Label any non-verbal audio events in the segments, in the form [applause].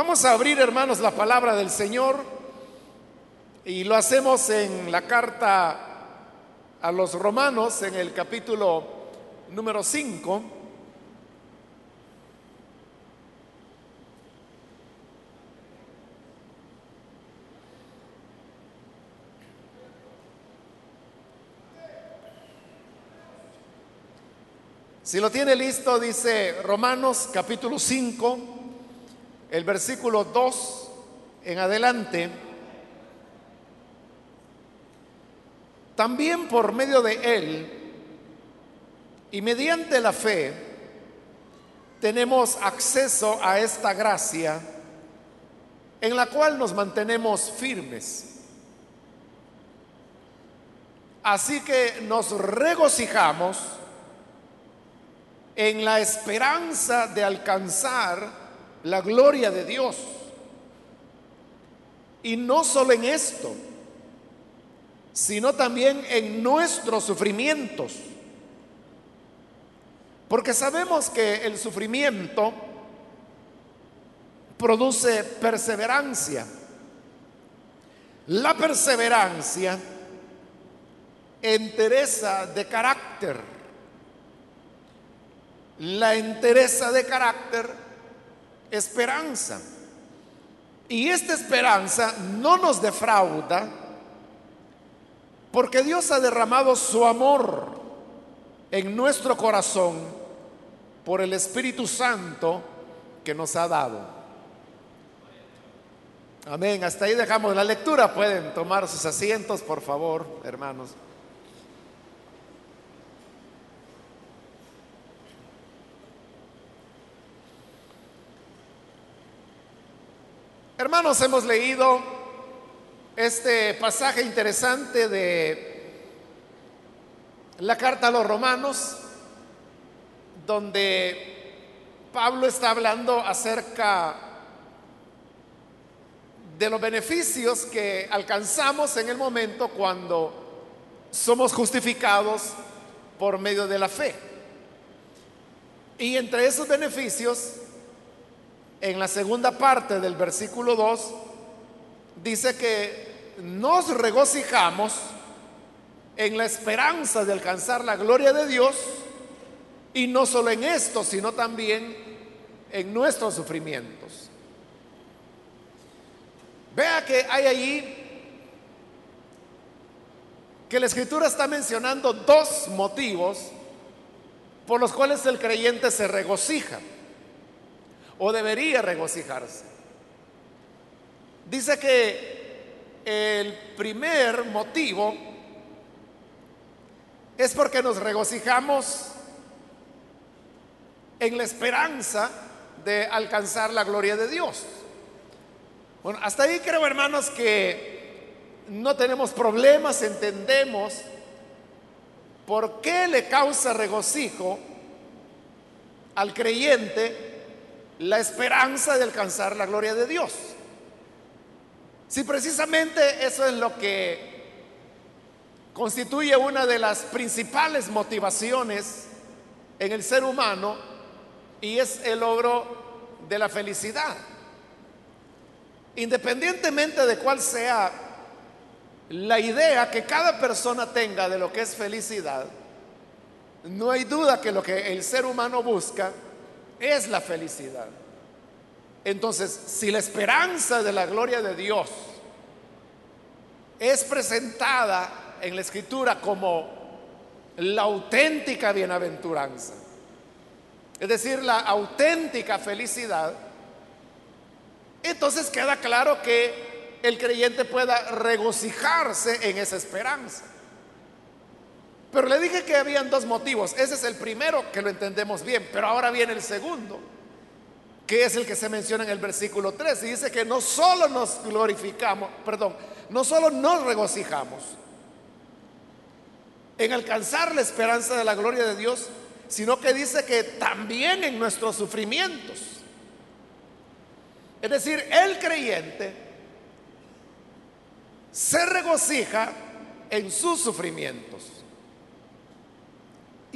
Vamos a abrir, hermanos, la palabra del Señor y lo hacemos en la carta a los romanos, en el capítulo número 5. Si lo tiene listo, dice Romanos capítulo 5, el versículo 2 en adelante. También por medio de Él y mediante la fe tenemos acceso a esta gracia en la cual nos mantenemos firmes. Así que nos regocijamos en la esperanza de alcanzar la gloria de Dios. Y no solo en esto, sino también en nuestros sufrimientos. Porque sabemos que el sufrimiento produce perseverancia. La perseverancia entereza de carácter la entereza de carácter, esperanza. Y esta esperanza no nos defrauda porque Dios ha derramado su amor en nuestro corazón por el Espíritu Santo que nos ha dado. Amén. Hasta ahí dejamos la lectura. Pueden tomar sus asientos, por favor, hermanos. Hermanos, hemos leído este pasaje interesante de la carta a los romanos, donde Pablo está hablando acerca de los beneficios que alcanzamos en el momento cuando somos justificados por medio de la fe. Y entre esos beneficios en la segunda parte del versículo 2, dice que nos regocijamos en la esperanza de alcanzar la gloria de Dios y no solo en esto, sino también en nuestros sufrimientos. Vea que hay allí que la escritura está mencionando dos motivos por los cuales el creyente se regocija o debería regocijarse. Dice que el primer motivo es porque nos regocijamos en la esperanza de alcanzar la gloria de Dios. Bueno, hasta ahí creo, hermanos, que no tenemos problemas, entendemos por qué le causa regocijo al creyente la esperanza de alcanzar la gloria de Dios. Si precisamente eso es lo que constituye una de las principales motivaciones en el ser humano y es el logro de la felicidad. Independientemente de cuál sea la idea que cada persona tenga de lo que es felicidad, no hay duda que lo que el ser humano busca es la felicidad. Entonces, si la esperanza de la gloria de Dios es presentada en la escritura como la auténtica bienaventuranza, es decir, la auténtica felicidad, entonces queda claro que el creyente pueda regocijarse en esa esperanza. Pero le dije que habían dos motivos. Ese es el primero que lo entendemos bien, pero ahora viene el segundo, que es el que se menciona en el versículo 3. Y dice que no solo nos glorificamos, perdón, no solo nos regocijamos en alcanzar la esperanza de la gloria de Dios, sino que dice que también en nuestros sufrimientos. Es decir, el creyente se regocija en sus sufrimientos.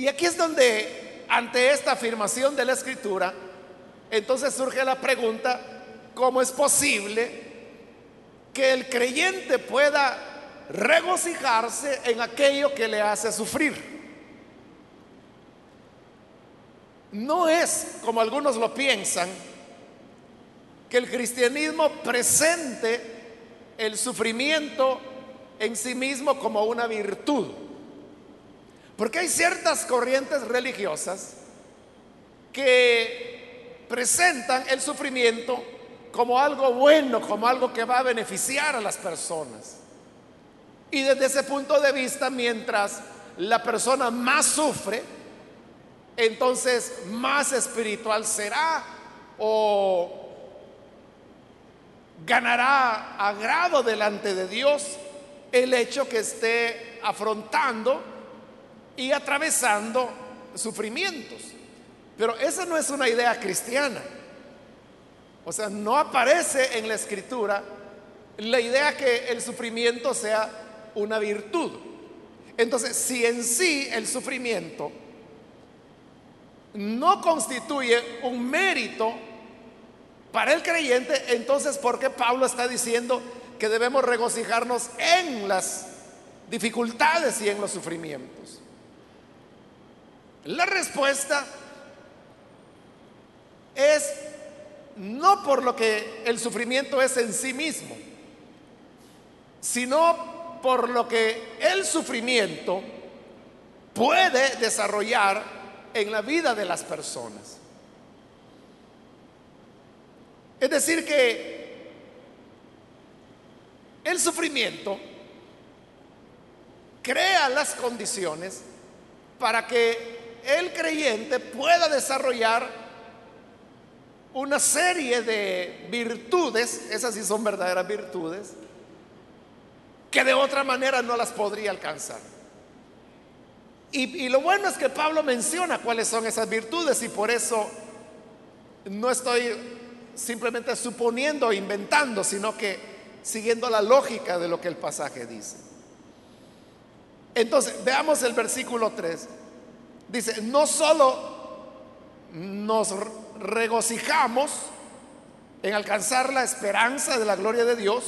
Y aquí es donde, ante esta afirmación de la escritura, entonces surge la pregunta, ¿cómo es posible que el creyente pueda regocijarse en aquello que le hace sufrir? No es, como algunos lo piensan, que el cristianismo presente el sufrimiento en sí mismo como una virtud. Porque hay ciertas corrientes religiosas que presentan el sufrimiento como algo bueno, como algo que va a beneficiar a las personas. Y desde ese punto de vista, mientras la persona más sufre, entonces más espiritual será o ganará agrado delante de Dios el hecho que esté afrontando y atravesando sufrimientos. Pero esa no es una idea cristiana. O sea, no aparece en la escritura la idea que el sufrimiento sea una virtud. Entonces, si en sí el sufrimiento no constituye un mérito para el creyente, entonces ¿por qué Pablo está diciendo que debemos regocijarnos en las dificultades y en los sufrimientos? La respuesta es no por lo que el sufrimiento es en sí mismo, sino por lo que el sufrimiento puede desarrollar en la vida de las personas. Es decir, que el sufrimiento crea las condiciones para que el creyente pueda desarrollar una serie de virtudes, esas sí son verdaderas virtudes, que de otra manera no las podría alcanzar. Y, lo bueno es que Pablo menciona cuáles son esas virtudes y por eso no estoy simplemente suponiendo o inventando, sino que siguiendo la lógica de lo que el pasaje dice. Entonces, veamos el versículo 3. Dice, no solo nos regocijamos en alcanzar la esperanza de la gloria de Dios,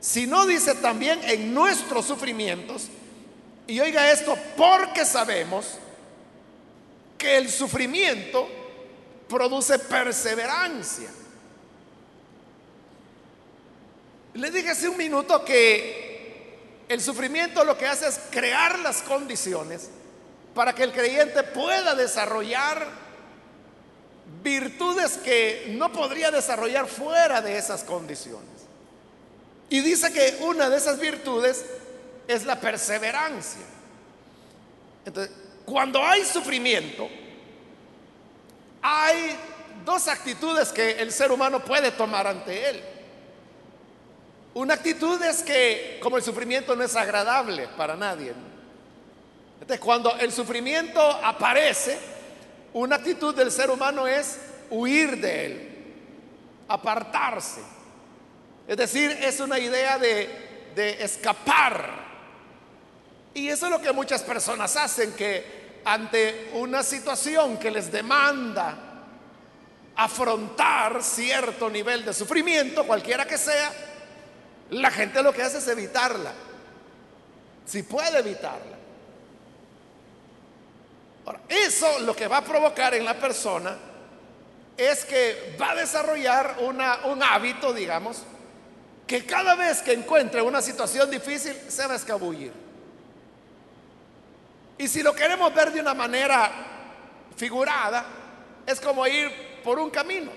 sino dice también en nuestros sufrimientos, y oiga esto, porque sabemos que el sufrimiento produce perseverancia. Le dije hace un minuto que el sufrimiento lo que hace es crear las condiciones para que el creyente pueda desarrollar virtudes que no podría desarrollar fuera de esas condiciones. Y dice que una de esas virtudes es la perseverancia. Entonces, cuando hay sufrimiento, hay dos actitudes que el ser humano puede tomar ante él. Una actitud es que como el sufrimiento no es agradable para nadie. Entonces, cuando el sufrimiento aparece, una actitud del ser humano es huir de él, apartarse. Es decir, es una idea de, de escapar y eso es lo que muchas personas hacen, que ante una situación que les demanda afrontar cierto nivel de sufrimiento, cualquiera que sea, la gente lo que hace es evitarla, si puede evitarla. Eso lo que va a provocar en la persona es que va a desarrollar un hábito, digamos, que cada vez que encuentre una situación difícil se va a escabullir. Y si lo queremos ver de una manera figurada, es como ir por un camino.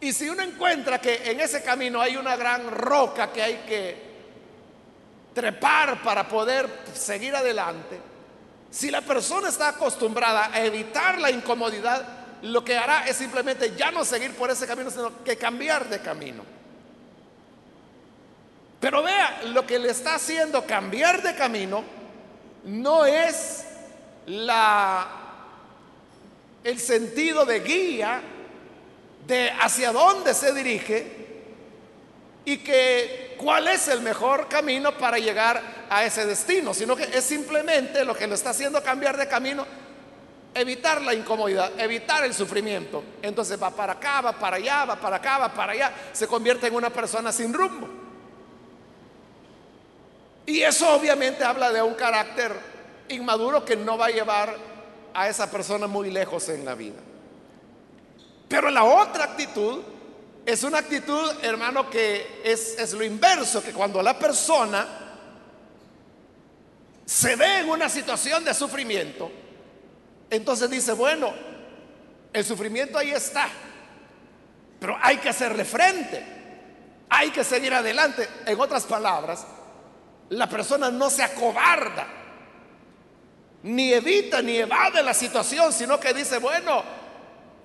Y si uno encuentra que en ese camino hay una gran roca que hay que trepar para poder seguir adelante, si la persona está acostumbrada a evitar la incomodidad, lo que hará es simplemente ya no seguir por ese camino, sino que cambiar de camino. Pero vea, lo que le está haciendo cambiar de camino no es la el sentido de guía de hacia dónde se dirige y que cuál es el mejor camino para llegar a ese destino, sino que es simplemente lo que lo está haciendo cambiar de camino, evitar la incomodidad, evitar el sufrimiento. Entonces va para acá, va para allá, va para acá, va para allá. Se convierte en una persona sin rumbo. Y eso obviamente habla de un carácter inmaduro que no va a llevar a esa persona muy lejos en la vida. Pero la otra actitud es una actitud, hermano, que es, es lo inverso, que cuando la persona se ve en una situación de sufrimiento, entonces dice, bueno, el sufrimiento ahí está, pero hay que hacerle frente, hay que seguir adelante. En otras palabras, la persona no se acobarda, ni evita, ni evade la situación, sino que dice, bueno,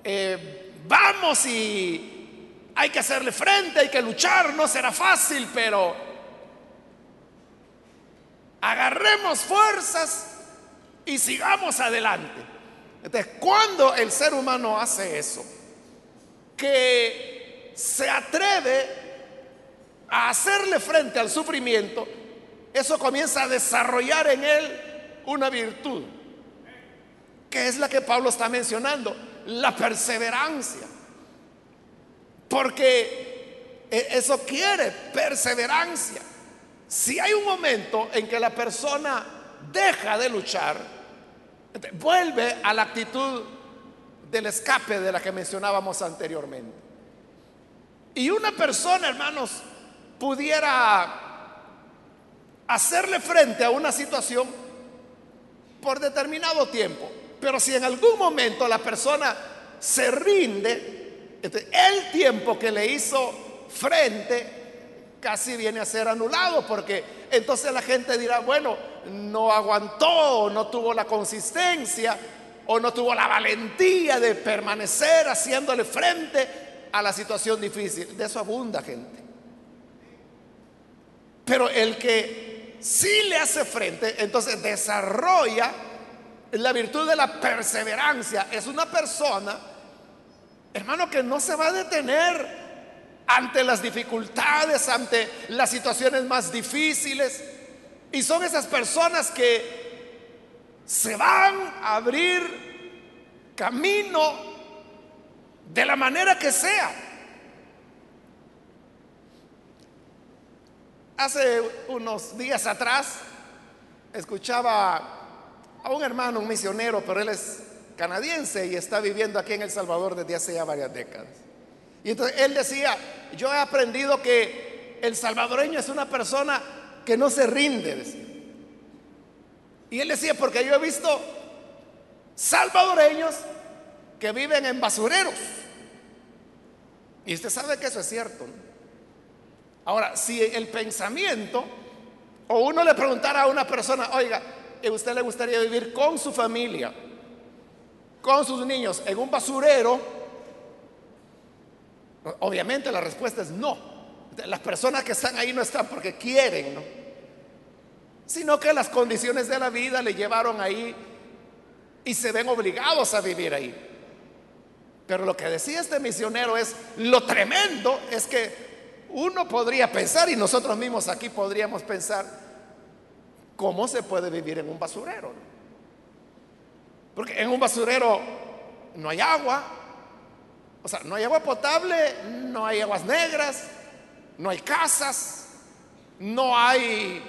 eh, vamos y hay que hacerle frente, hay que luchar, no será fácil, pero agarremos fuerzas y sigamos adelante. Entonces, cuando el ser humano hace eso, que se atreve a hacerle frente al sufrimiento, eso comienza a desarrollar en él una virtud, que es la que Pablo está mencionando la perseverancia. Porque e, eso quiere perseverancia. Si hay un momento en que la persona deja de luchar, vuelve a la actitud del escape de la que mencionábamos anteriormente. Y una persona, hermanos, pudiera hacerle frente a una situación por determinado tiempo, pero si en algún momento la persona se rinde, el tiempo que le hizo frente casi viene a ser anulado, porque entonces la gente dirá, bueno, no aguantó, no tuvo la consistencia o no tuvo la valentía de permanecer haciéndole frente a la situación difícil. De eso abunda gente. Pero el que sí le hace frente, entonces desarrolla la virtud de la perseverancia es una persona, hermano, que no se va a detener ante las dificultades, ante las situaciones más difíciles. Y son esas personas que se van a abrir camino de la manera que sea. Hace unos días atrás escuchaba a un hermano, un misionero, pero él es canadiense y está viviendo aquí en El Salvador desde hace ya varias décadas. Y entonces él decía, yo he aprendido que el salvadoreño es una persona que no se rinde. Y él decía, porque yo he visto salvadoreños que viven en basureros. Y usted sabe que eso es cierto. Ahora, si el pensamiento, o uno le preguntara a una persona, oiga, a usted le gustaría vivir con su familia, con sus niños, en un basurero? Obviamente la respuesta es no. Las personas que están ahí no están porque quieren, ¿no? Sino que las condiciones de la vida le llevaron ahí y se ven obligados a vivir ahí. Pero lo que decía este misionero es, lo tremendo es que uno podría pensar, y nosotros mismos aquí podríamos pensar, ¿Cómo se puede vivir en un basurero? Porque en un basurero no hay agua, o sea, no hay agua potable, no hay aguas negras, no hay casas, no hay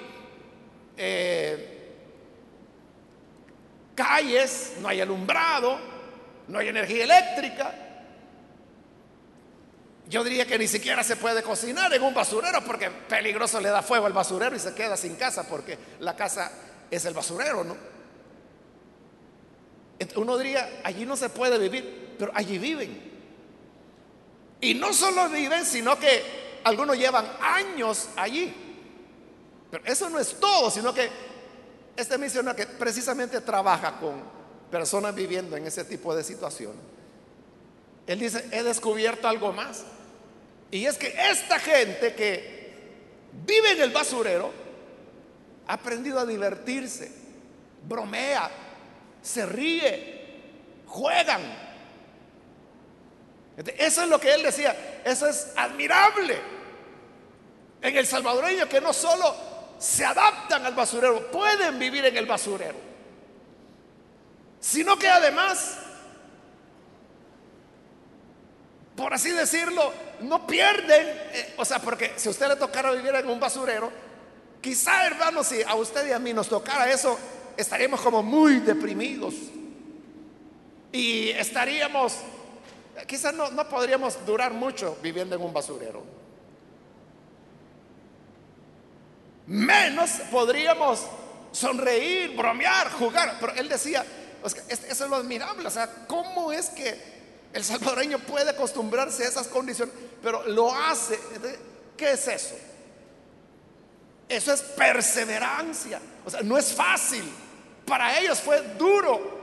eh, calles, no hay alumbrado, no hay energía eléctrica. Yo diría que ni siquiera se puede cocinar en un basurero porque peligroso le da fuego al basurero y se queda sin casa porque la casa es el basurero, ¿no? Uno diría, allí no se puede vivir, pero allí viven. Y no solo viven, sino que algunos llevan años allí. Pero eso no es todo, sino que este misionero que precisamente trabaja con personas viviendo en ese tipo de situación, él dice, he descubierto algo más. Y es que esta gente que vive en el basurero ha aprendido a divertirse, bromea, se ríe, juegan. Eso es lo que él decía, eso es admirable en el salvadoreño que no solo se adaptan al basurero, pueden vivir en el basurero. sino que además, por así decirlo, no pierden, eh, o sea, porque si a usted le tocara vivir en un basurero, quizá hermano, si a usted y a mí nos tocara eso, estaríamos como muy deprimidos y estaríamos, quizás no, podríamos durar mucho viviendo en un basurero. Menos podríamos sonreír, bromear, jugar. Pero él decía, eso es lo admirable, o sea, ¿cómo es que el salvadoreño puede acostumbrarse a esas condiciones, pero lo hace? ¿Qué es eso? Eso es perseverancia. O sea, no es fácil. Para ellos fue duro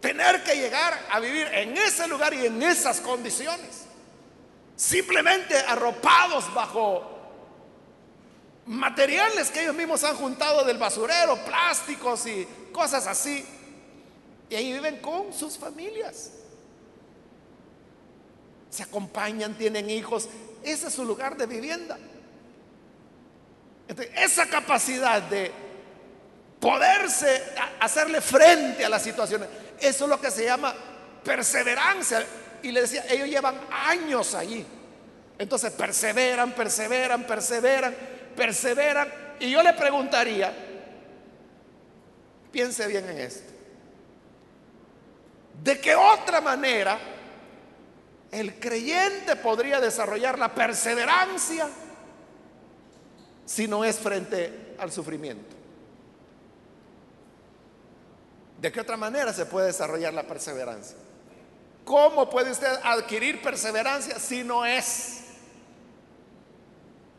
tener que llegar a vivir en ese lugar y en esas condiciones. Simplemente arropados bajo materiales que ellos mismos han juntado del basurero, plásticos y cosas así. Y ahí viven con sus familias. Se acompañan, tienen hijos. Ese es su lugar de vivienda. esa capacidad de poderse hacerle frente a las situaciones, eso es lo que se llama perseverancia. Y le decía, ellos llevan años allí. Entonces perseveran, perseveran, perseveran, perseveran. Y yo le preguntaría, piense bien en esto. ¿De qué otra manera el creyente podría desarrollar la perseverancia si no es frente al sufrimiento? ¿De qué otra manera se puede desarrollar la perseverancia? ¿Cómo puede usted adquirir perseverancia si no es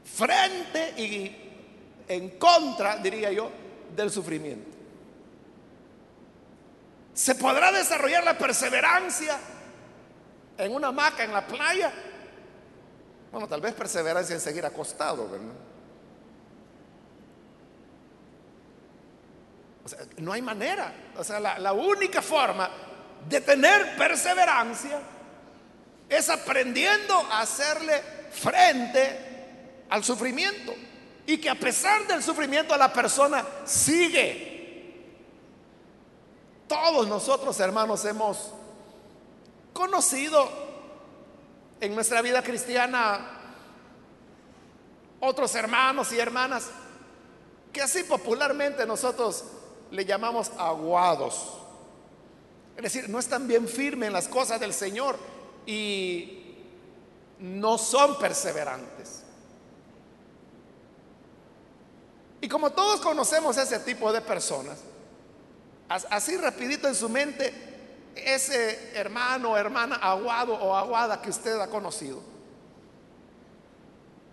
frente y en contra, diría yo, del sufrimiento? ¿Se podrá desarrollar la perseverancia en una hamaca en la playa? Bueno, tal vez perseverancia en seguir acostado, ¿verdad? No hay manera. O sea, la, la única forma de tener perseverancia es aprendiendo a hacerle frente al sufrimiento. Y que a pesar del sufrimiento la persona sigue todos nosotros, hermanos, hemos conocido en nuestra vida cristiana otros hermanos y hermanas que así popularmente nosotros le llamamos aguados. Es decir, no están bien firmes en las cosas del Señor y no son perseverantes. Y como todos conocemos ese tipo de personas, así rapidito en su mente, ese hermano hermana aguado o aguada que usted ha conocido.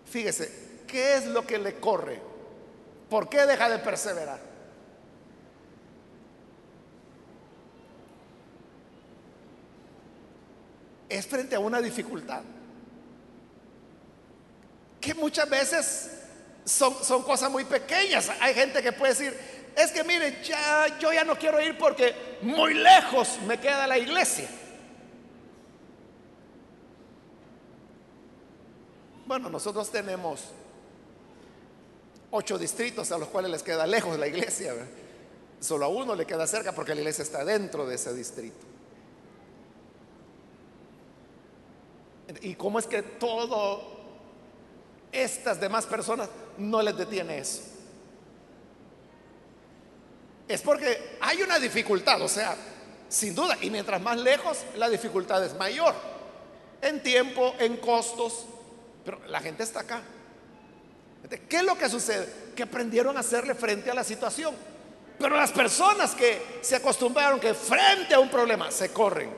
Fíjese, ¿qué es lo que le corre? ¿Por qué deja de perseverar? Es frente a una dificultad. Que muchas veces son, son cosas muy pequeñas. Hay gente que puede decir, es que mire, ya, yo ya no quiero ir porque muy lejos me queda la iglesia. Bueno, nosotros tenemos ocho distritos a los cuales les queda lejos la iglesia. Solo a uno le queda cerca porque la iglesia está dentro de ese distrito. ¿Y cómo es que todo estas demás personas no les detiene eso? es porque hay una dificultad, o sea, sin duda, y mientras más lejos, la dificultad es mayor, en tiempo, en costos, pero la gente está acá. ¿Qué es lo que sucede? Que aprendieron a hacerle frente a la situación. Pero las personas que se acostumbraron que frente a un problema se corren,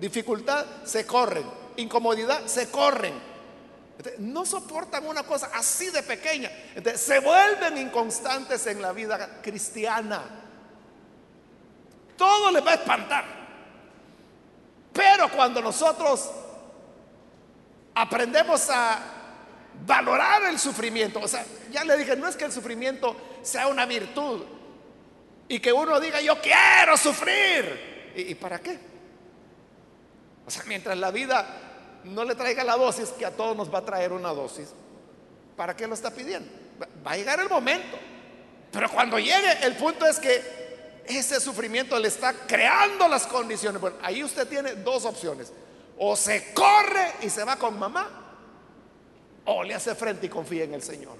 dificultad se corren, incomodidad se corren, no soportan una cosa así de pequeña, se vuelven inconstantes en la vida cristiana. Todo les va a espantar. Pero cuando nosotros aprendemos a valorar el sufrimiento, o sea, ya le dije, no es que el sufrimiento sea una virtud y que uno diga, yo quiero sufrir. ¿Y, para qué? O sea, mientras la vida no le traiga la dosis, que a todos nos va a traer una dosis, ¿para qué lo está pidiendo? Va a llegar el momento. Pero cuando llegue, el punto es que ese sufrimiento le está creando las condiciones. Bueno, ahí usted tiene dos opciones. O se corre y se va con mamá, o le hace frente y confía en el Señor.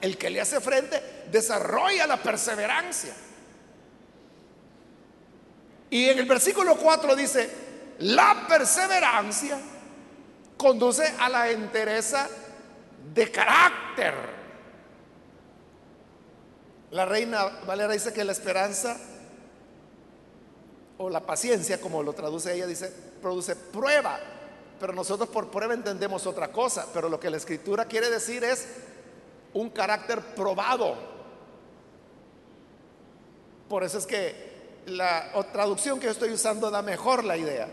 El que le hace frente desarrolla la perseverancia. Y en el versículo 4 dice, la perseverancia conduce a la entereza de carácter. La reina Valera dice que la esperanza o la paciencia, como lo traduce ella, dice, produce prueba. Pero nosotros por prueba entendemos otra cosa. Pero lo que la escritura quiere decir es un carácter probado. Por eso es que la traducción que yo estoy usando da mejor la idea.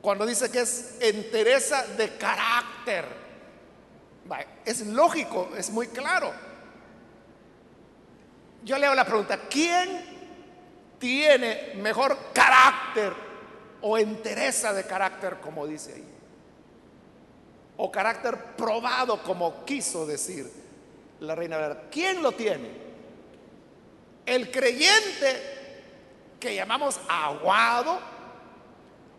Cuando dice que es entereza de carácter. Es lógico, es muy claro. Yo le hago la pregunta, ¿quién tiene mejor carácter o entereza de carácter, como dice ahí? O carácter probado, como quiso decir la reina. ¿Quién lo tiene? El creyente que llamamos aguado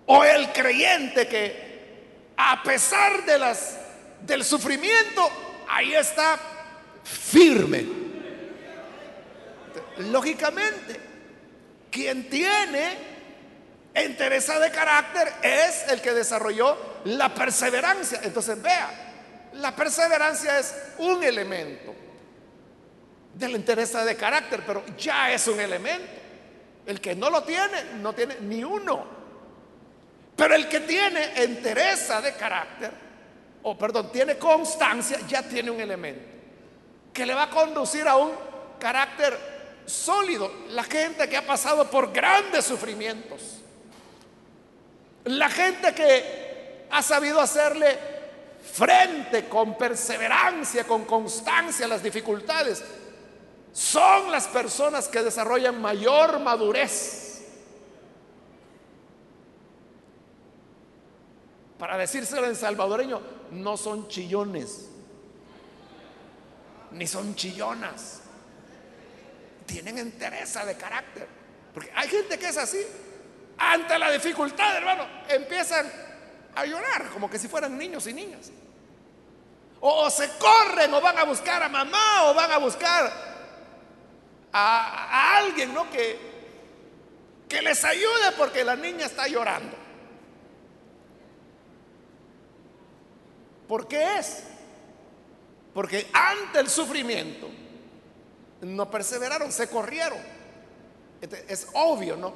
o el creyente que a pesar de las del sufrimiento ahí está firme. Lógicamente, quien tiene entereza de carácter es el que desarrolló la perseverancia. Entonces, vea, la perseverancia es un elemento de la entereza de carácter, pero ya es un elemento. El que no lo tiene, no tiene ni uno. Pero el que tiene entereza de carácter, o perdón, tiene constancia, ya tiene un elemento que le va a conducir a un carácter sólido. La gente que ha pasado por grandes sufrimientos, la gente que ha sabido hacerle frente con perseverancia, con constancia a las dificultades, son las personas que desarrollan mayor madurez. Para decírselo en salvadoreño, no son chillones, ni son chillonas. Tienen entereza de carácter. Porque hay gente que es así. Ante la dificultad, hermano, empiezan a llorar como que si fueran niños y niñas. O, se corren o van a buscar a mamá o van a buscar a, alguien, ¿no? Que, que les ayude porque la niña está llorando. ¿Por qué es? Porque ante el sufrimiento no perseveraron, se corrieron. Este, es obvio, ¿no?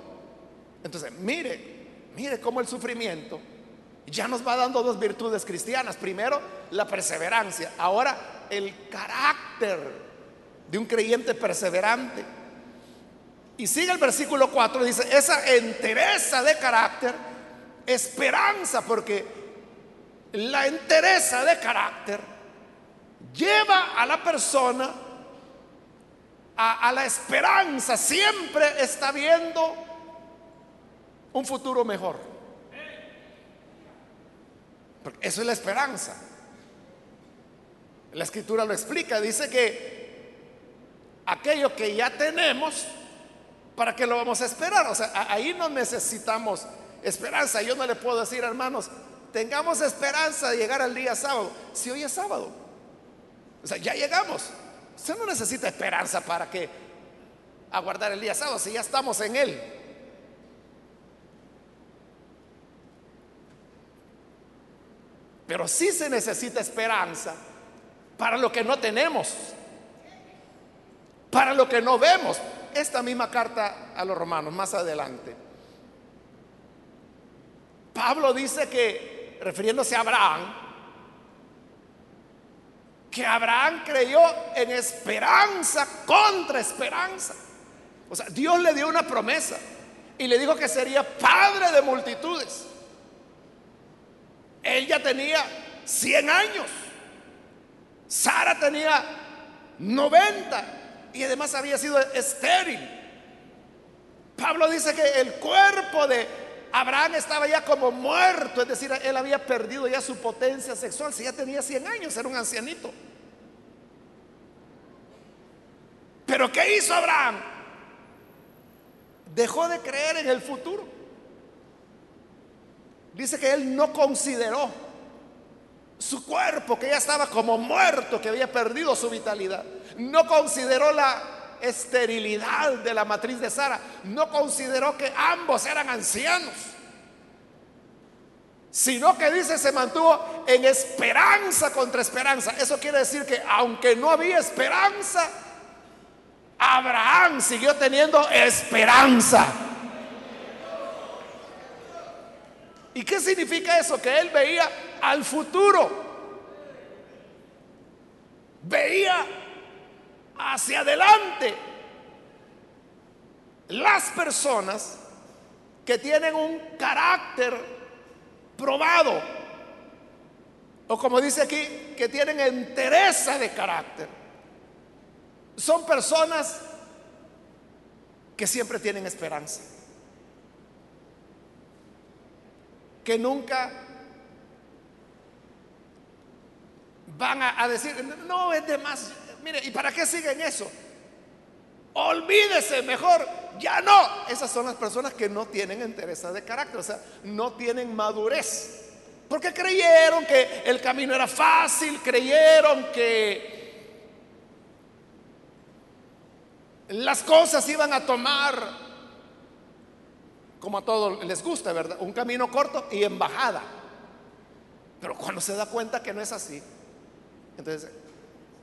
Entonces, mire, mire cómo el sufrimiento ya nos va dando dos virtudes cristianas. Primero, la perseverancia. Ahora, el carácter de un creyente perseverante. Y sigue el versículo 4, dice, esa entereza de carácter, esperanza, porque la entereza de carácter lleva a la persona a, a la esperanza, siempre está viendo un futuro mejor. Porque eso es la esperanza. La escritura lo explica, dice que aquello que ya tenemos, ¿para qué lo vamos a esperar? O sea, ahí no necesitamos esperanza. Yo no le puedo decir, hermanos, tengamos esperanza de llegar al día sábado. Si hoy es sábado, o sea, ya llegamos. Usted no necesita esperanza para que aguardar el día sábado, si ya estamos en él. Pero sí se necesita esperanza para lo que no tenemos para lo que no vemos. Esta misma carta a los romanos, más adelante. Pablo dice que, refiriéndose a Abraham, que Abraham creyó en esperanza contra esperanza. O sea, Dios le dio una promesa y le dijo que sería padre de multitudes. Él ya tenía 100 años. Sara tenía 90 y además había sido estéril. Pablo dice que el cuerpo de Abraham estaba ya como muerto, es decir, él había perdido ya su potencia sexual, si ya tenía 100 años, era un ancianito. Pero ¿qué hizo Abraham? dejó de creer en el futuro. Dice que él no consideró su cuerpo, que ya estaba como muerto, que había perdido su vitalidad. No consideró la esterilidad de la matriz de Sara. No consideró que ambos eran ancianos. Sino que dice se mantuvo en esperanza contra esperanza. Eso quiere decir que aunque no había esperanza, Abraham siguió teniendo esperanza. ¿Y qué significa eso? Que él veía al futuro. Veía hacia adelante. Las personas que tienen un carácter probado, o como dice aquí, que tienen entereza de carácter, son personas que siempre tienen esperanza, que nunca van a, decir, no es de más, mire, ¿y para qué siguen eso? Olvídese, mejor, ya no. Esas son las personas que no tienen entereza de carácter, o sea, no tienen madurez. Porque creyeron que el camino era fácil, creyeron que las cosas iban a tomar, como a todos les gusta, ¿verdad? Un camino corto y en bajada. Pero cuando se da cuenta que no es así, entonces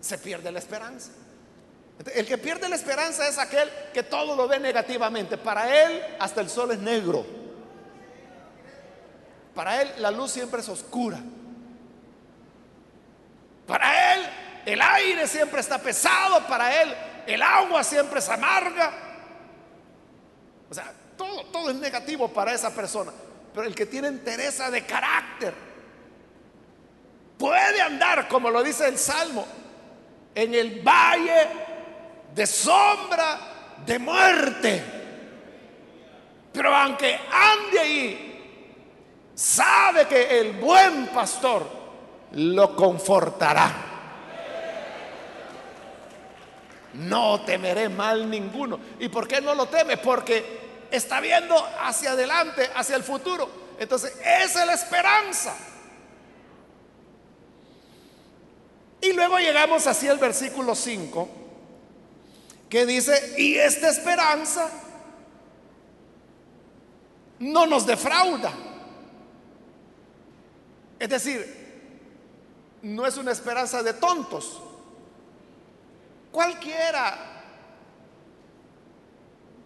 se pierde la esperanza. El que pierde la esperanza es aquel que todo lo ve negativamente. Para él hasta el sol es negro. Para él la luz siempre es oscura. Para él el aire siempre está pesado. Para él el agua siempre es amarga. O sea, todo, todo es negativo para esa persona. Pero el que tiene entereza de carácter puede andar, como lo dice el Salmo, en el valle de sombra de muerte. Pero aunque ande ahí, sabe que el buen pastor lo confortará. no temeré mal ninguno. ¿Y por qué no lo teme? Porque está viendo hacia adelante, hacia el futuro. Entonces, esa es la esperanza. Y luego llegamos así al versículo 5, que dice, y esta esperanza no nos defrauda. Es decir, no es una esperanza de tontos, Cualquiera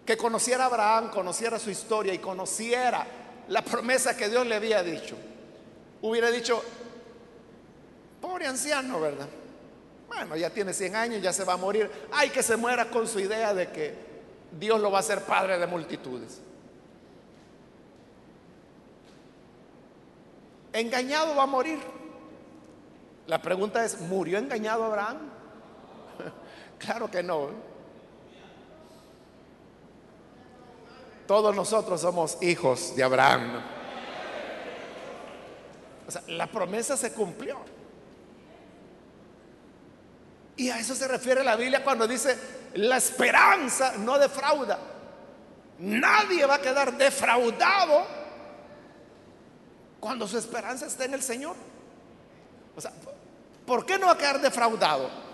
que conociera a Abraham, conociera su historia y conociera la promesa que Dios le había dicho, hubiera dicho, pobre anciano, ¿verdad? Bueno, ya tiene 100 años, ya se va a morir. Hay que se muera con su idea de que Dios lo va a hacer padre de multitudes. Engañado va a morir. La pregunta es, ¿murió engañado Abraham? [laughs] Claro que no. Todos nosotros somos hijos de Abraham. O sea, la promesa se cumplió. Y a eso se refiere la Biblia cuando dice, la esperanza no defrauda. Nadie va a quedar defraudado cuando su esperanza esté en el Señor. O sea, ¿por qué no va a quedar defraudado?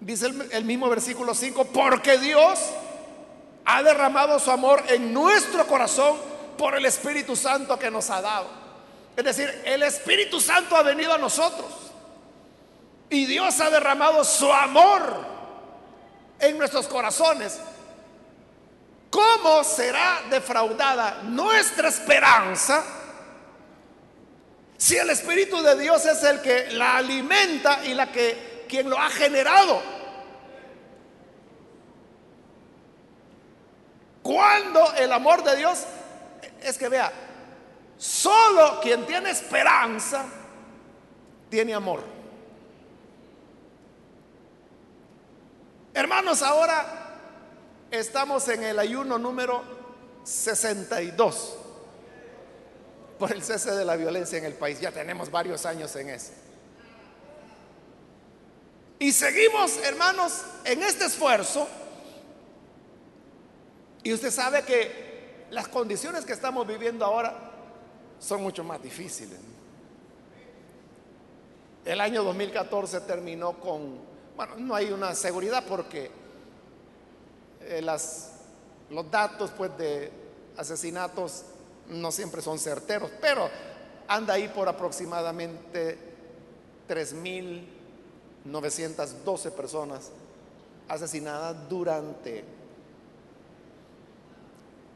dice el, mismo versículo 5, porque Dios ha derramado su amor en nuestro corazón por el Espíritu Santo que nos ha dado. Es decir, el Espíritu Santo ha venido a nosotros y Dios ha derramado su amor en nuestros corazones. ¿Cómo será defraudada nuestra esperanza si el Espíritu de Dios es el que la alimenta y la que quien lo ha generado? Cuando el amor de Dios es que vea, solo quien tiene esperanza tiene amor. Hermanos, ahora estamos en el ayuno número 62 por el cese de la violencia en el país. Ya tenemos varios años en eso. Y seguimos, hermanos, en este esfuerzo Y usted sabe que las condiciones que estamos viviendo ahora son mucho más difíciles. El año 2014 terminó con, bueno, no hay una seguridad porque eh, los datos pues de asesinatos no siempre son certeros, pero anda ahí por aproximadamente 3.912 personas asesinadas durante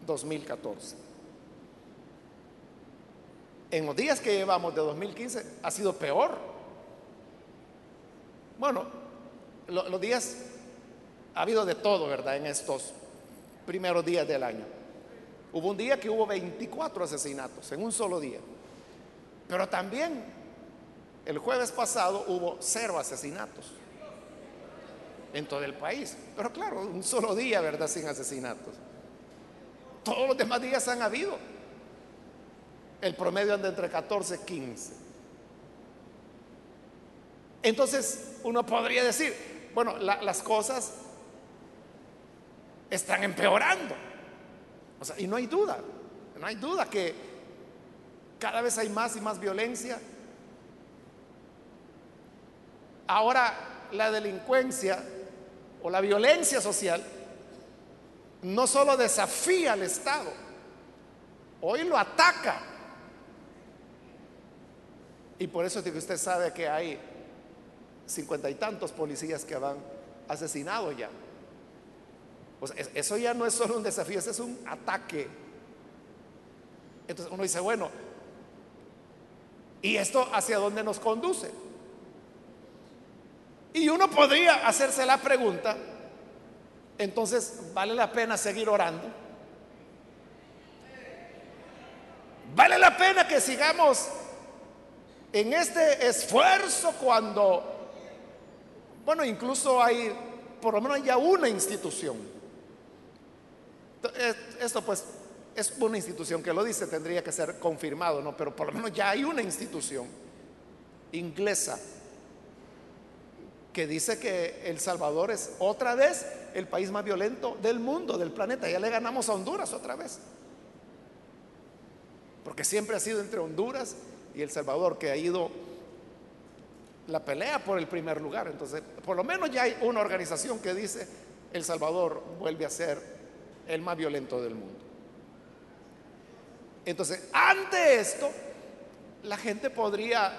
2014. En los días que llevamos de 2015 ha sido peor. Bueno, los días ha habido de todo, ¿verdad? En estos primeros días del año. Hubo un día que hubo 24 asesinatos en un solo día. Pero también el jueves pasado hubo cero asesinatos en todo el país. Pero claro, un solo día, ¿verdad? Sin asesinatos. Todos los demás días han habido. El promedio anda entre 14 y 15. Entonces, uno podría decir, bueno, las cosas están empeorando. Y no hay duda, no hay duda que cada vez hay más y más violencia. Ahora la delincuencia o la violencia social no solo desafía al Estado, hoy lo ataca. Y por eso es que usted sabe que hay cincuenta y tantos policías que van asesinados ya. eso ya no es solo un desafío, ese es un ataque. Entonces uno dice, bueno, ¿y esto hacia dónde nos conduce? Y uno podría hacerse la pregunta, entonces vale la pena seguir orando. Vale la pena que sigamos en este esfuerzo cuando, bueno, incluso hay, por lo menos ya una institución. Esto pues es una institución que lo dice, tendría que ser confirmado, ¿no? Pero por lo menos ya hay una institución inglesa que dice que El Salvador es otra vez el país más violento del mundo, del planeta. Ya le ganamos a Honduras otra vez. Porque siempre ha sido entre Honduras y El Salvador que ha ido la pelea por el primer lugar. Entonces, por lo menos ya hay una organización que dice El Salvador vuelve a ser el más violento del mundo. Entonces, ante esto, la gente podría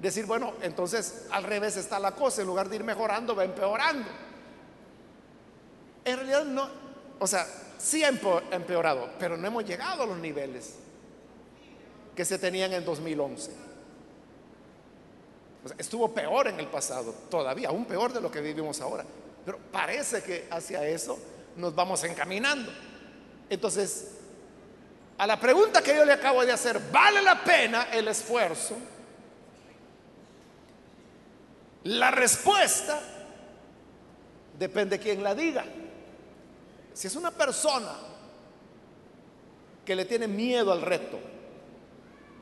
decir, bueno, entonces al revés está la cosa, en lugar de ir mejorando, va empeorando. En realidad no, o sea, sí ha empeorado, pero no hemos llegado a los niveles que se tenían en 2011. Estuvo peor en el pasado, todavía, aún peor de lo que vivimos ahora. Pero parece que hacia eso nos vamos encaminando. Entonces, a la pregunta que yo le acabo de hacer, ¿vale la pena el esfuerzo? La respuesta depende de quién la diga. Si es una persona que le tiene miedo al reto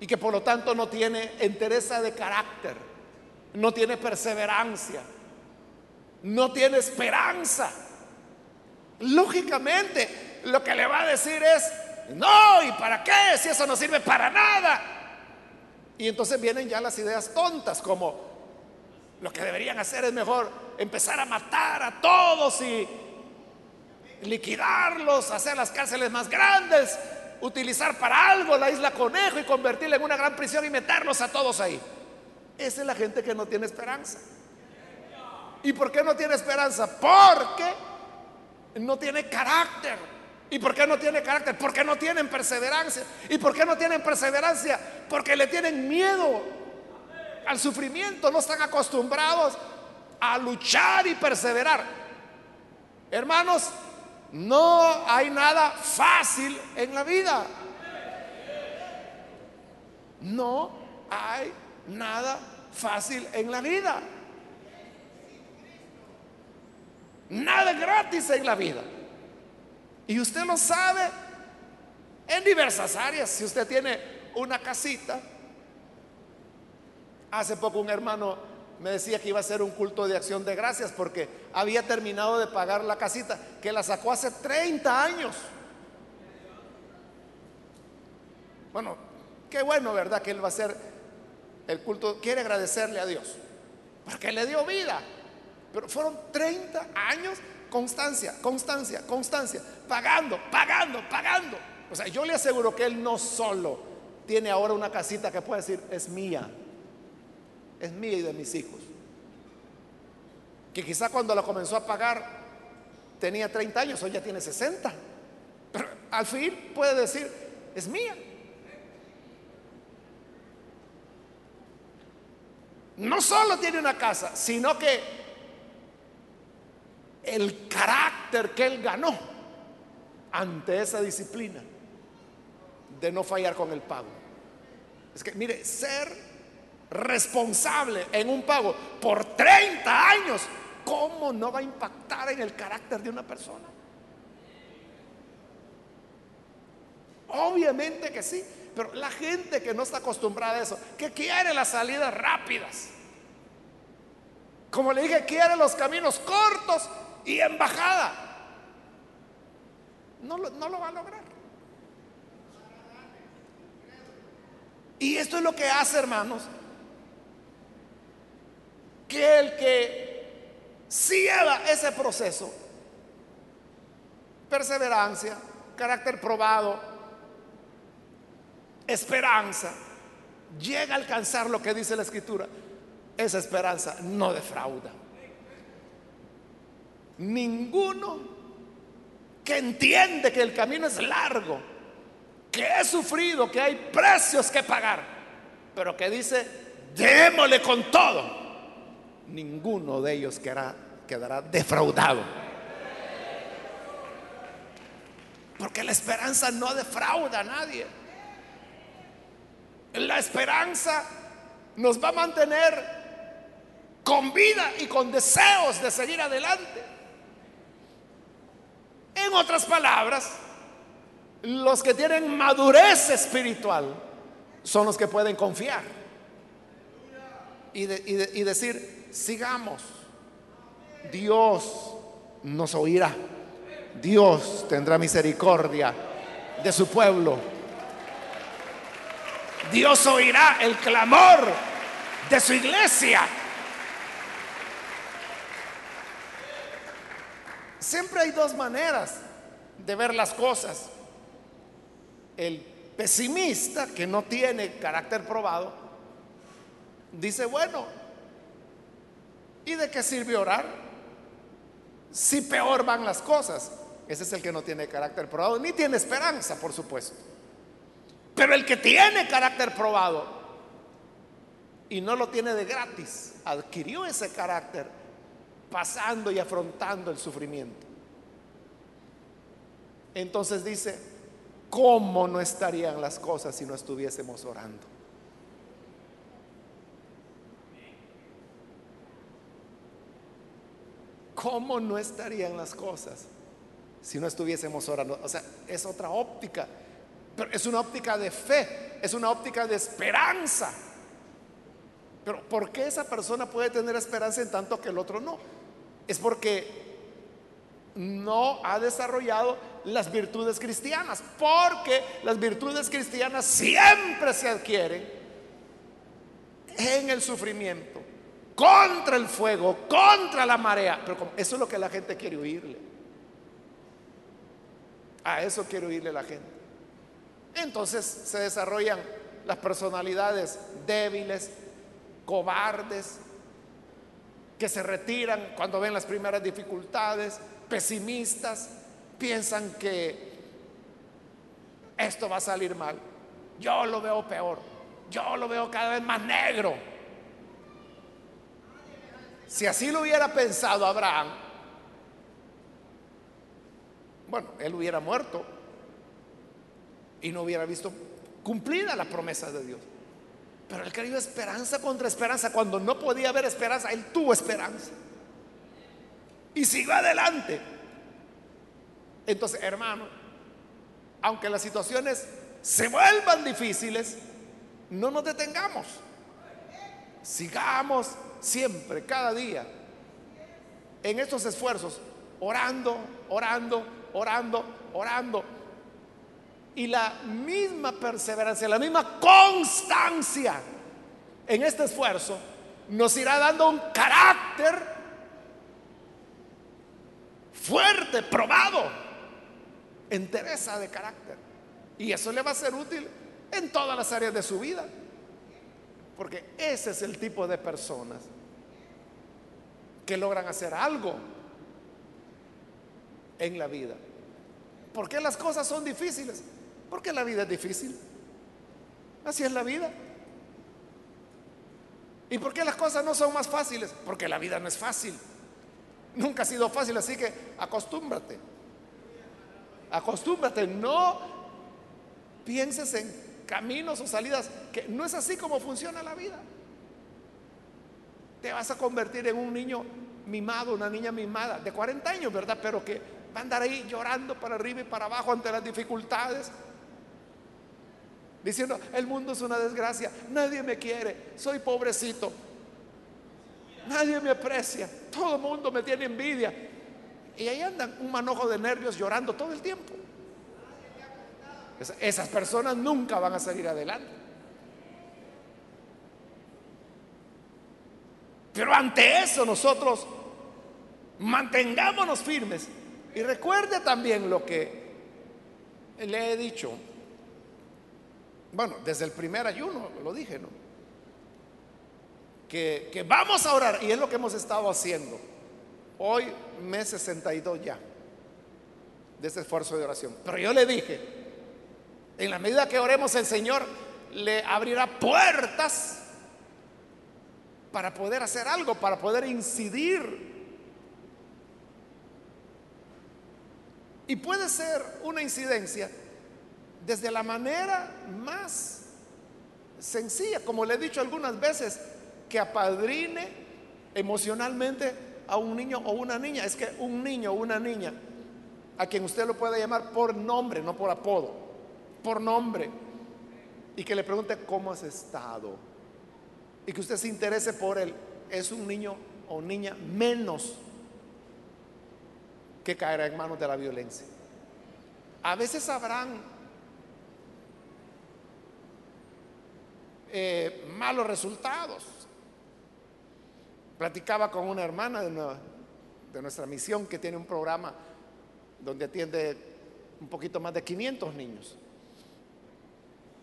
y que por lo tanto no tiene entereza de carácter, no tiene perseverancia, no tiene esperanza, lógicamente lo que le va a decir es, no, ¿y para qué? Si eso no sirve para nada. Y entonces vienen ya las ideas tontas como, lo que deberían hacer es mejor empezar a matar a todos y liquidarlos, hacer las cárceles más grandes, utilizar para algo la isla Conejo y convertirla en una gran prisión y meterlos a todos ahí. Esa es la gente que no tiene esperanza. ¿Y por qué no tiene esperanza? Porque no tiene carácter. ¿Y por qué no tiene carácter? Porque no tienen perseverancia. ¿Y por qué no tienen perseverancia? Porque le tienen miedo al sufrimiento, no están acostumbrados a luchar y perseverar. Hermanos, no hay nada fácil en la vida. No hay nada fácil en la vida. Nada gratis en la vida. Y usted lo sabe en diversas áreas. Si usted tiene una casita, Hace poco un hermano me decía que iba a ser un culto de acción de gracias porque había terminado de pagar la casita, que la sacó hace 30 años. Bueno, qué bueno, ¿verdad? Que él va a hacer el culto, quiere agradecerle a Dios, porque le dio vida. Pero fueron 30 años constancia, constancia, constancia, pagando, pagando, pagando. O sea, yo le aseguro que él no solo tiene ahora una casita que puede decir, es mía, es mía y de mis hijos. Que quizá cuando la comenzó a pagar tenía 30 años, hoy ya tiene 60. Pero al fin puede decir, es mía. No solo tiene una casa, sino que el carácter que él ganó ante esa disciplina de no fallar con el pago. Es que, mire, ser responsable en un pago por 30 años, ¿cómo no va a impactar en el carácter de una persona? Obviamente que sí, pero la gente que no está acostumbrada a eso, que quiere las salidas rápidas, como le dije, quiere los caminos cortos y en bajada, no no lo va a lograr. Y esto es lo que hace, hermanos, que el que lleva ese proceso, perseverancia, carácter probado, esperanza, llega a alcanzar lo que dice la escritura, esa esperanza no defrauda. Ninguno que entiende que el camino es largo, que he sufrido, que hay precios que pagar, pero que dice, démosle con todo, ninguno de ellos quedará, quedará defraudado. Porque la esperanza no defrauda a nadie. La esperanza nos va a mantener con vida y con deseos de seguir adelante. En otras palabras, los que tienen madurez espiritual son los que pueden confiar y, decir, sigamos. Dios nos oirá. Dios tendrá misericordia de su pueblo. Dios oirá el clamor de su iglesia. Siempre hay dos maneras de ver las cosas. El pesimista, que no tiene carácter probado, dice, bueno, ¿y de qué sirve orar? Si peor van las cosas. Ese es el que no tiene carácter probado, ni tiene esperanza, por supuesto. Pero el que tiene carácter probado y no lo tiene de gratis, adquirió ese carácter pasando y afrontando el sufrimiento. Entonces dice, ¿cómo no estarían las cosas si no estuviésemos orando? ¿Cómo no estarían las cosas si no estuviésemos orando? O sea, es otra óptica, pero es una óptica de fe, es una óptica de esperanza. Pero ¿por qué esa persona puede tener esperanza en tanto que el otro no? Es porque no ha desarrollado las virtudes cristianas, porque las virtudes cristianas siempre se adquieren en el sufrimiento, contra el fuego, contra la marea. Pero eso es lo que la gente quiere oírle. A eso quiere oírle la gente. Entonces se desarrollan las personalidades débiles, cobardes, que se retiran cuando ven las primeras dificultades, pesimistas, piensan que esto va a salir mal. Yo lo veo peor. Yo lo veo cada vez más negro. Si así lo hubiera pensado Abraham, bueno, él hubiera muerto y no hubiera visto cumplida la promesa de Dios. Pero él creyó esperanza contra esperanza. Cuando no podía haber esperanza, él tuvo esperanza. Y siguió adelante. Entonces, hermano, aunque las situaciones se vuelvan difíciles, no nos detengamos. sigamos siempre, cada día, en estos esfuerzos, orando, orando, orando, orando. Y la misma perseverancia, la misma constancia en este esfuerzo nos irá dando un carácter fuerte, probado, entereza de carácter. Y eso le va a ser útil en todas las áreas de su vida. Porque ese es el tipo de personas que logran hacer algo en la vida. ¿Por qué las cosas son difíciles? Porque la vida es difícil. Así es la vida. ¿Y por qué las cosas no son más fáciles? Porque la vida no es fácil. Nunca ha sido fácil, así que acostúmbrate. Acostúmbrate, no pienses en caminos o salidas que no es así como funciona la vida. Te vas a convertir en un niño mimado, una niña mimada de 40 años, ¿verdad? Pero que va a andar ahí llorando para arriba y para abajo ante las dificultades. Diciendo, el mundo es una desgracia, nadie me quiere, soy pobrecito, nadie me aprecia, todo el mundo me tiene envidia. Y ahí andan un manojo de nervios llorando todo el tiempo. Esas personas nunca van a salir adelante. Pero ante eso nosotros mantengámonos firmes. Y recuerde también lo que le he dicho. Bueno, desde el primer ayuno lo dije, ¿no? Que, que vamos a orar y es lo que hemos estado haciendo. Hoy, mes 62 ya, de ese esfuerzo de oración. Pero yo le dije, en la medida que oremos el Señor le abrirá puertas para poder hacer algo, para poder incidir. Y puede ser una incidencia desde la manera más sencilla, como le he dicho algunas veces, que apadrine emocionalmente a un niño o una niña. Es que un niño o una niña, a quien usted lo puede llamar por nombre, no por apodo, por nombre, y que le pregunte cómo has estado, y que usted se interese por él, es un niño o niña menos que caerá en manos de la violencia. A veces habrán Eh, malos resultados. Platicaba con una hermana de, nuestra misión que tiene un programa donde atiende un poquito más de 500 niños.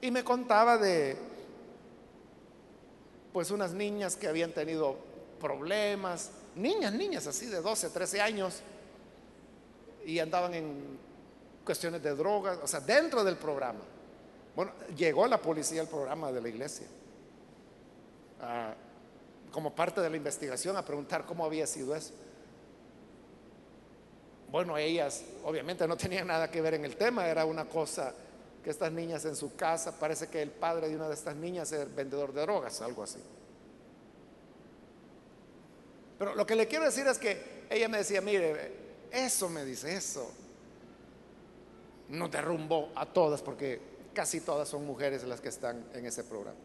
Y me contaba de pues unas niñas que habían tenido problemas, niñas, niñas así de 12, 13 años, y andaban en cuestiones de drogas, o sea, dentro del programa. Bueno, llegó la policía al programa de la iglesia como parte de la investigación a preguntar cómo había sido eso. Bueno, ellas obviamente no tenían nada que ver en el tema, era una cosa que estas niñas en su casa, parece que el padre de una de estas niñas es vendedor de drogas, algo así. Pero lo que le quiero decir es que ella me decía, mire, eso me dice, eso nos derrumbó a todas porque casi todas son mujeres las que están en ese programa,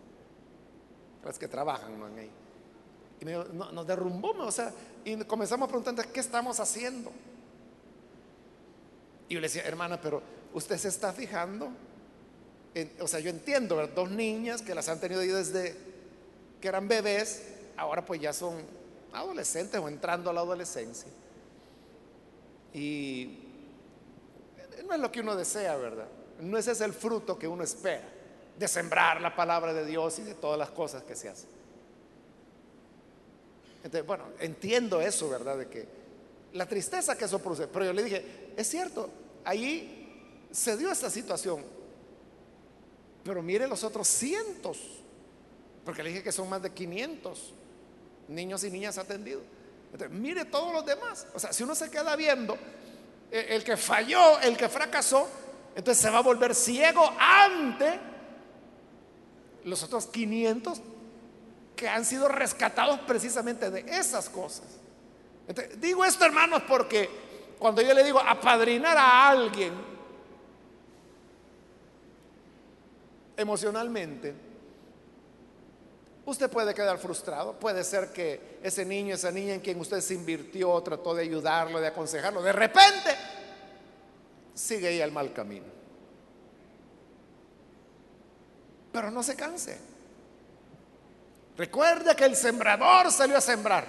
las que trabajan ¿no? en ahí. Y me nos derrumbó, o sea, y comenzamos a preguntar, ¿qué estamos haciendo? Y yo le decía, hermana, pero usted se está fijando, o sea, yo entiendo, dos niñas que las han tenido ahí desde que eran bebés, ahora pues ya son adolescentes o entrando a la adolescencia. Y no es lo que uno desea, ¿verdad? No ese es el fruto que uno espera de sembrar la palabra de Dios y de todas las cosas que se hacen. Entonces, bueno, entiendo eso, ¿verdad? De que la tristeza que eso produce. Pero yo le dije, es cierto, ahí se dio esta situación. Pero mire los otros cientos, porque le dije que son más de 500 niños y niñas atendidos. Entonces, mire todos los demás. O sea, si uno se queda viendo, el que falló, el que fracasó, entonces se va a volver ciego ante los otros 500 que han sido rescatados precisamente de esas cosas. digo esto, hermanos, porque cuando yo le digo apadrinar a alguien emocionalmente, Usted puede quedar frustrado, puede ser que ese niño, esa niña en quien usted se invirtió, trató de ayudarlo, de aconsejarlo, de repente sigue ahí al mal camino. Pero no se canse. Recuerde que el sembrador salió a sembrar.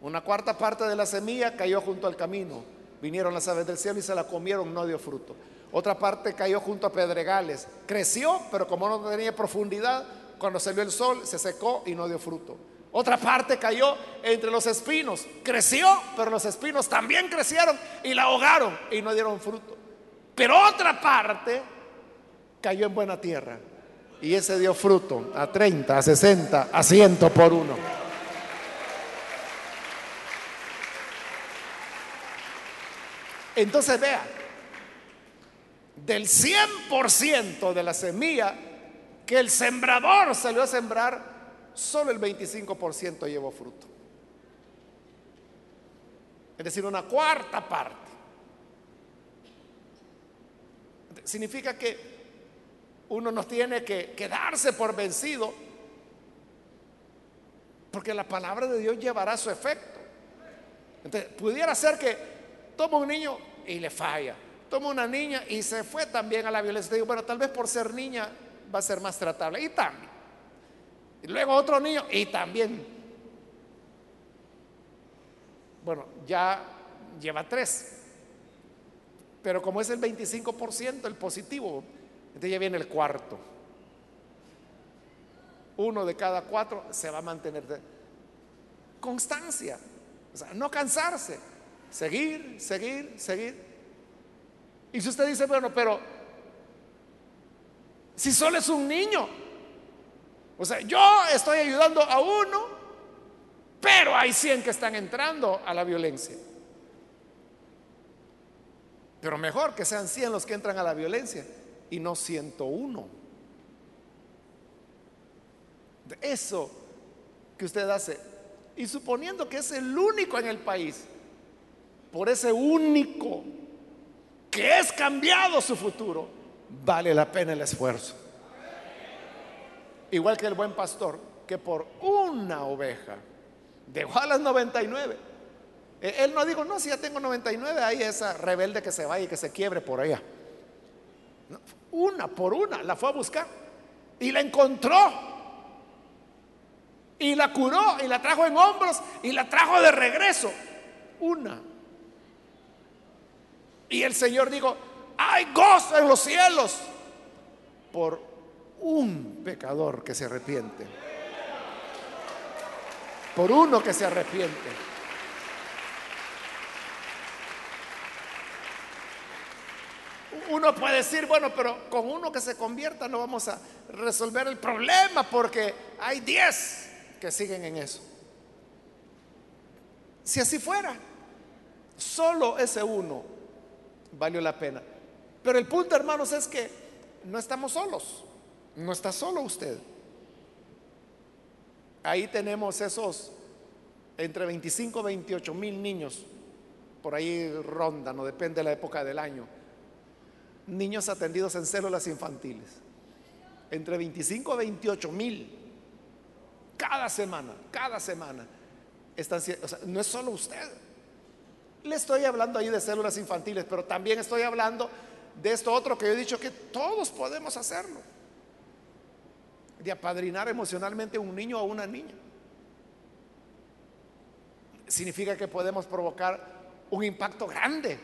Una cuarta parte de la semilla cayó junto al camino. Vinieron las aves del cielo y se la comieron, no dio fruto. Otra parte cayó junto a pedregales. Creció, pero como no tenía profundidad, cuando salió el sol se secó y no dio fruto. Otra parte cayó entre los espinos. Creció, pero los espinos también crecieron y la ahogaron y no dieron fruto. Pero otra parte cayó en buena tierra. Y ese dio fruto a 30, a 60, a 100 por uno. Entonces vea, del 100% de la semilla que el sembrador salió a sembrar, solo el 25% llevó fruto. Es decir, una cuarta parte. Significa que uno no tiene que quedarse por vencido, porque la palabra de Dios llevará su efecto. Entonces, pudiera ser que toma un niño y le falla, toma una niña y se fue también a la violencia. Digo, bueno, tal vez por ser niña va a ser más tratable. Y también. Y luego otro niño y también. Bueno, ya lleva tres. Pero como es el 25% el positivo, entonces ya viene el cuarto. Uno de cada cuatro se va a mantener. Constancia. O sea, no cansarse. Seguir, seguir, seguir. Y si usted dice, bueno, pero si solo es un niño. O sea, yo estoy ayudando a uno, pero hay 100 que están entrando a la violencia. Pero mejor que sean 100 los que entran a la violencia y no 101. Eso que usted hace, y suponiendo que es el único en el país, por ese único que es cambiado su futuro, vale la pena el esfuerzo. Igual que el buen pastor, que por una oveja dejó a las 99. E, él no dijo, no, si ya tengo 99, hay esa rebelde que se vaya y que se quiebre por allá. Una por una, la fue a buscar y la encontró. Y la curó y la trajo en hombros y la trajo de regreso. Una. Y el Señor dijo, hay gozo en los cielos por un pecador que se arrepiente. Por uno que se arrepiente. Uno puede decir, bueno, pero con uno que se convierta no vamos a resolver el problema porque hay diez que siguen en eso. Si así fuera, solo ese uno valió la pena. Pero el punto, hermanos, es que no estamos solos. No está solo usted. Ahí tenemos esos entre 25 y 28 mil niños. Por ahí ronda, no depende de la época del año. Niños atendidos en células infantiles. Entre 25 y 28 mil. Cada semana, cada semana. Están, no es solo usted. Le estoy hablando ahí de células infantiles, pero también estoy hablando de esto otro que yo he dicho que todos podemos hacerlo. De apadrinar emocionalmente a un niño o a una niña. Significa que podemos provocar un impacto grande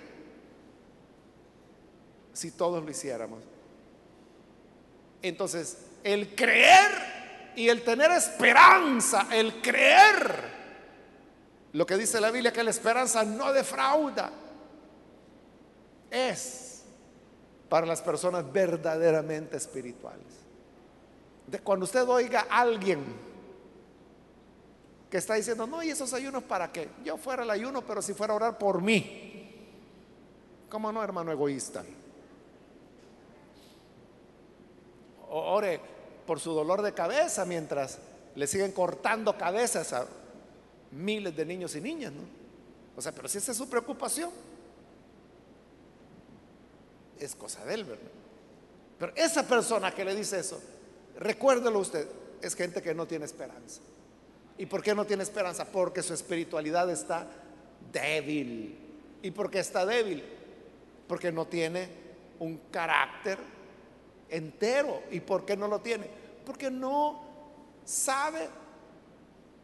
si todos lo hiciéramos. Entonces, el creer y el tener esperanza, el creer, lo que dice la Biblia que la esperanza no defrauda, es para las personas verdaderamente espirituales. De cuando usted oiga a alguien que está diciendo, no, ¿y esos ayunos para qué? Yo fuera el ayuno, pero si fuera a orar por mí. ¿Cómo no, hermano egoísta? ore por su dolor de cabeza mientras le siguen cortando cabezas a miles de niños y niñas, ¿no? O sea, pero si esa es su preocupación, es cosa de él, ¿verdad? Pero esa persona que le dice eso, recuérdelo usted, es gente que no tiene esperanza. ¿Y por qué no tiene esperanza? Porque su espiritualidad está débil. ¿Y por qué está débil? Porque no tiene un carácter entero. ¿Y por qué no lo tiene? Porque no sabe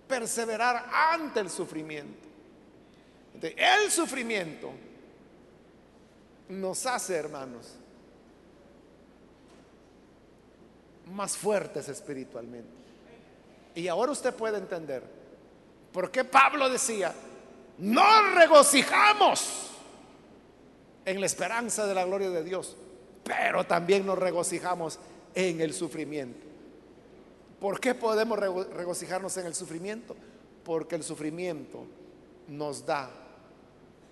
perseverar ante el sufrimiento. el sufrimiento nos hace, hermanos, más fuertes espiritualmente. Y ahora usted puede entender por qué Pablo decía, no regocijamos en la esperanza de la gloria de Dios, pero también nos regocijamos en el sufrimiento. ¿Por qué podemos regocijarnos en el sufrimiento? Porque el sufrimiento nos da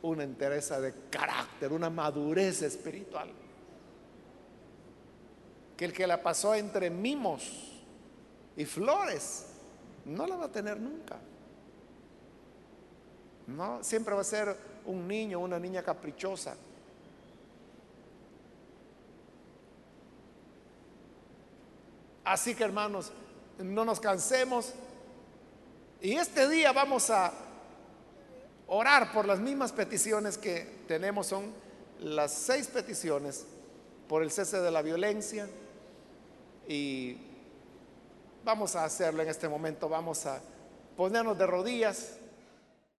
una entereza de carácter, una madurez espiritual. Que el que la pasó entre mimos y flores no la va a tener nunca. No, siempre va a ser un niño, una niña caprichosa. Así que hermanos, no nos cansemos. Y este día vamos a orar por las mismas peticiones que tenemos. Son las seis peticiones por el cese de la violencia. Y vamos a hacerlo en este momento. Vamos a ponernos de rodillas.